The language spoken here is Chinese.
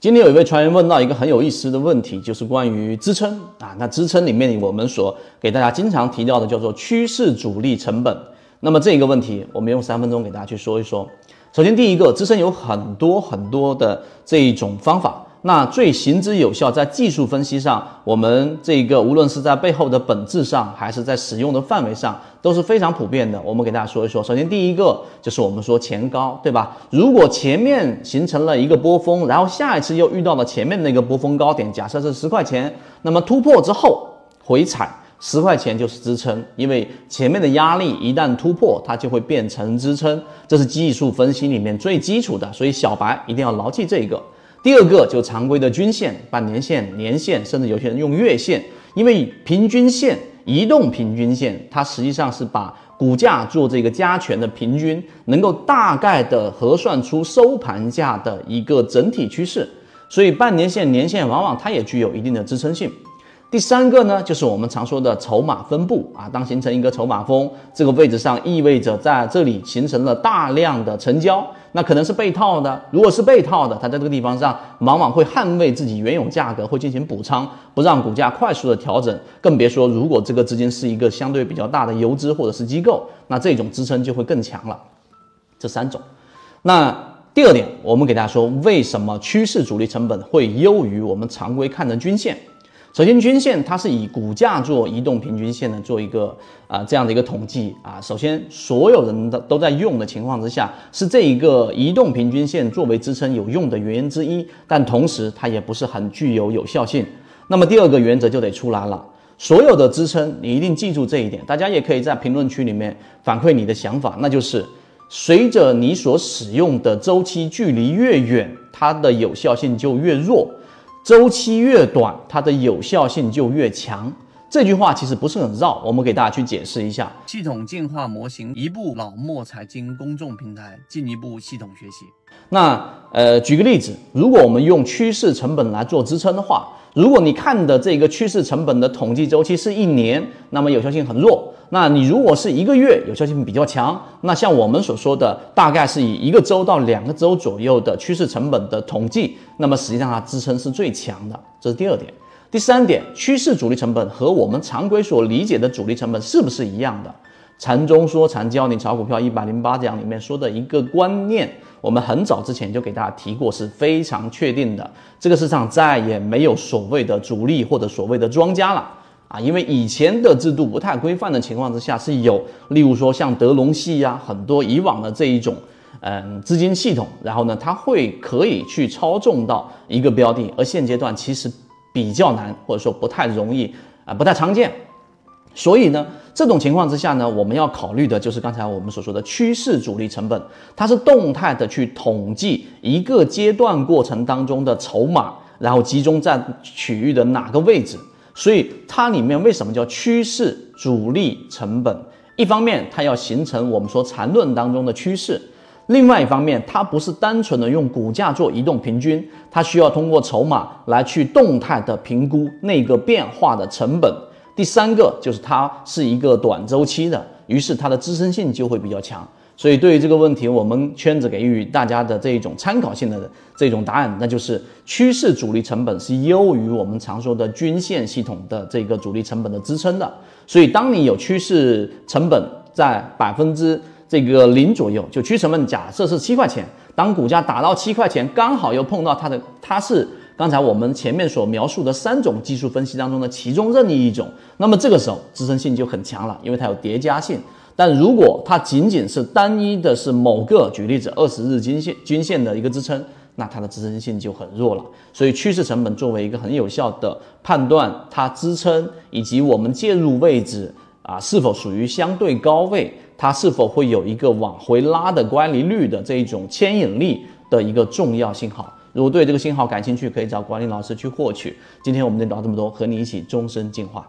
今天有一位船员问到一个很有意思的问题，就是关于支撑啊。那支撑里面我们所给大家经常提到的叫做趋势阻力成本。那么这一个问题，我们用三分钟给大家去说一说。首先，第一个支撑有很多很多的这一种方法。那最行之有效，在技术分析上，我们这个无论是在背后的本质上，还是在使用的范围上，都是非常普遍的。我们给大家说一说。首先，第一个就是我们说前高，对吧？如果前面形成了一个波峰，然后下一次又遇到了前面那个波峰高点，假设是十块钱，那么突破之后回踩十块钱就是支撑，因为前面的压力一旦突破，它就会变成支撑，这是技术分析里面最基础的，所以小白一定要牢记这个。第二个就常规的均线、半年线、年线，甚至有些人用月线，因为平均线、移动平均线，它实际上是把股价做这个加权的平均，能够大概的核算出收盘价的一个整体趋势，所以半年线、年线往往它也具有一定的支撑性。第三个呢，就是我们常说的筹码分布啊，当形成一个筹码峰，这个位置上意味着在这里形成了大量的成交，那可能是被套的。如果是被套的，它在这个地方上往往会捍卫自己原有价格，会进行补仓，不让股价快速的调整。更别说如果这个资金是一个相对比较大的游资或者是机构，那这种支撑就会更强了。这三种。那第二点，我们给大家说，为什么趋势主力成本会优于我们常规看的均线？首先，均线它是以股价做移动平均线的，做一个啊这样的一个统计啊。首先，所有人的都在用的情况之下，是这一个移动平均线作为支撑有用的原因之一，但同时它也不是很具有有效性。那么第二个原则就得出来了，所有的支撑你一定记住这一点，大家也可以在评论区里面反馈你的想法，那就是随着你所使用的周期距离越远，它的有效性就越弱。周期越短，它的有效性就越强。这句话其实不是很绕，我们给大家去解释一下。系统进化模型，一步老莫财经公众平台进一步系统学习。那呃，举个例子，如果我们用趋势成本来做支撑的话。如果你看的这个趋势成本的统计周期是一年，那么有效性很弱。那你如果是一个月，有效性比较强。那像我们所说的，大概是以一个周到两个周左右的趋势成本的统计，那么实际上它支撑是最强的。这是第二点。第三点，趋势主力成本和我们常规所理解的主力成本是不是一样的？禅中说禅教你炒股票一百零八讲里面说的一个观念。我们很早之前就给大家提过，是非常确定的。这个市场再也没有所谓的主力或者所谓的庄家了啊！因为以前的制度不太规范的情况之下，是有，例如说像德隆系呀，很多以往的这一种嗯资金系统，然后呢，它会可以去操纵到一个标的，而现阶段其实比较难，或者说不太容易啊，不太常见。所以呢，这种情况之下呢，我们要考虑的就是刚才我们所说的趋势主力成本，它是动态的去统计一个阶段过程当中的筹码，然后集中在区域的哪个位置。所以它里面为什么叫趋势主力成本？一方面它要形成我们说缠论当中的趋势，另外一方面它不是单纯的用股价做移动平均，它需要通过筹码来去动态的评估那个变化的成本。第三个就是它是一个短周期的，于是它的支撑性就会比较强。所以对于这个问题，我们圈子给予大家的这一种参考性的这种答案，那就是趋势主力成本是优于我们常说的均线系统的这个主力成本的支撑的。所以当你有趋势成本在百分之这个零左右，就趋势成本假设是七块钱，当股价打到七块钱，刚好又碰到它的它是。刚才我们前面所描述的三种技术分析当中的其中任意一种，那么这个时候支撑性就很强了，因为它有叠加性。但如果它仅仅是单一的是某个，举例子二十日均线均线的一个支撑，那它的支撑性就很弱了。所以趋势成本作为一个很有效的判断它支撑以及我们介入位置啊是否属于相对高位，它是否会有一个往回拉的乖离率的这一种牵引力的一个重要信号。如果对这个信号感兴趣，可以找管理老师去获取。今天我们就聊这么多，和你一起终身进化。